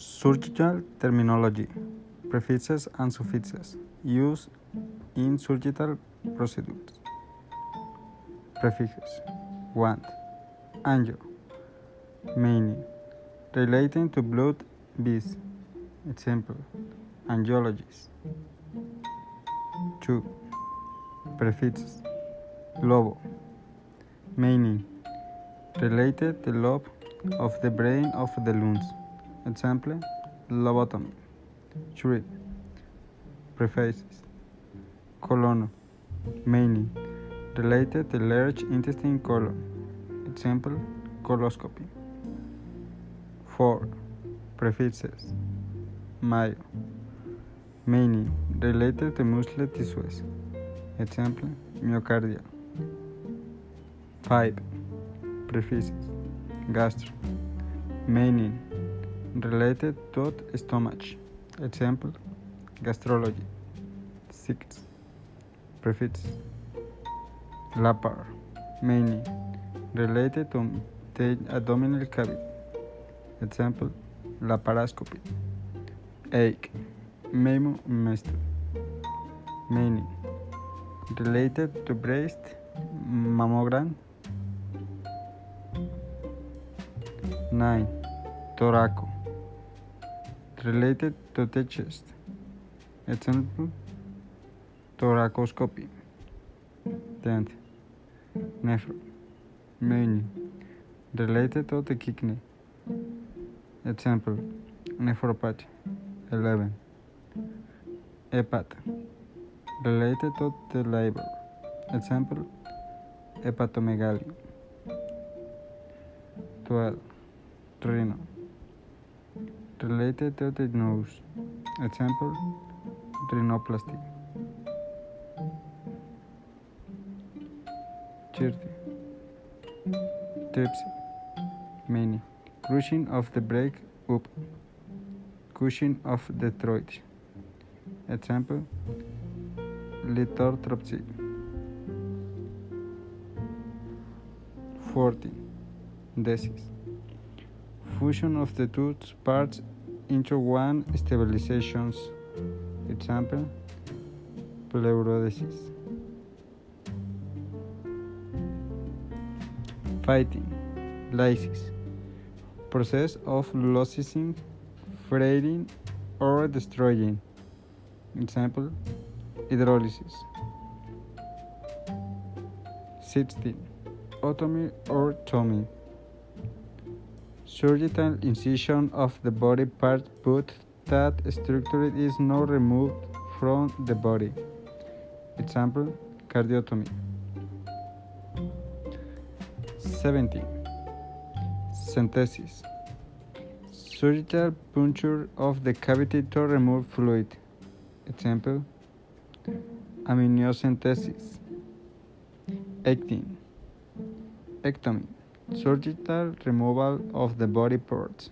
Surgical terminology, prefixes and suffixes used in surgical procedures. Prefixes 1. Angio, meaning relating to blood beads. Example, angiologies. 2. Prefixes lobo, meaning related to the lobe of the brain of the lungs. Example, lobotomy. 3. Prefaces. Colon, meaning related to large intestine colon. Example, coloscopy. 4. Prefixes. Mayo, meaning related to muscle tissues. Example, myocardial. 5. Prefixes. Gastro, meaning related to stomach. Example, gastrology. 6. Prefix. Lapar, meaning related to the abdominal cavity. Example, laparoscopy. 8. Memo method, meaning related to breast mammogram. 9. Thoraco, related to the chest. Example, thoracoscopy. 10. Nephro, meaning related to the kidney. Example, nephropathy. 11. Hepat, related to the liver. Example, hepatomegaly. 12. Rhino, related to the nose. Example, rhinoplasty. 30. Tripsy, meaning crushing of the break up, crushing of the throat. Example, lithotripsy. 14. Desis, fusion of the two parts into one stabilizations. Example, pleurodesis. Fighting, lysis, process of lysing, fraying, or destroying. Example, hydrolysis. 16. Otomy or tomy. Surgical incision of the body part but that structure is not removed from the body. Example, cardiotomy. 17. Centesis. Surgical puncture of the cavity to remove fluid. Example, amniocentesis. 18. Ectomy. Surgical removal of the body parts.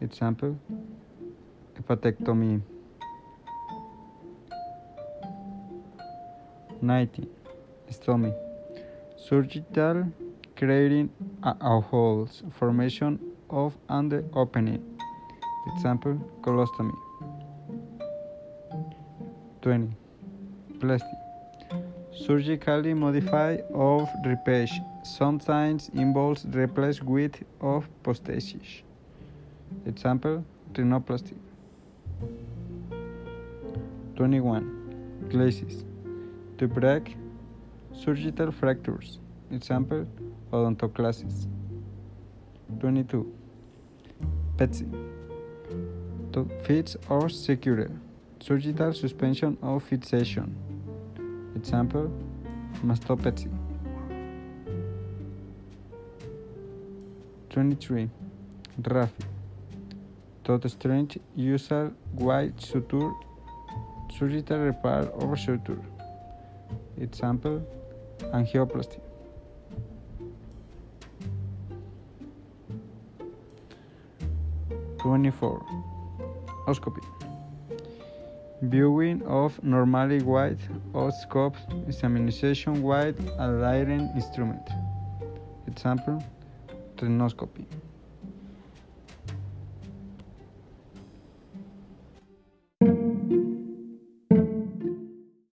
Example, hepatectomy. 19. Stomy. Surgical creating a holes, formation of under opening. Example, colostomy. 20. Plastic. Surgically modify of repage sometimes involves replace with of prosthesis. Example, rhinoplasty. 21. Clasis. To break surgical fractures. Example, odontoclasis. 22. Pexy. To fix or secure. Surgical suspension of fixation. Example, mastopexy. 23. Rrhaphy. Tot strange user white suture, surgical repair or suture. Example, angioplasty. Twenty-four. Oscopy. Viewing of normally white scope examination white iron instrument. Example, rhinoscopy.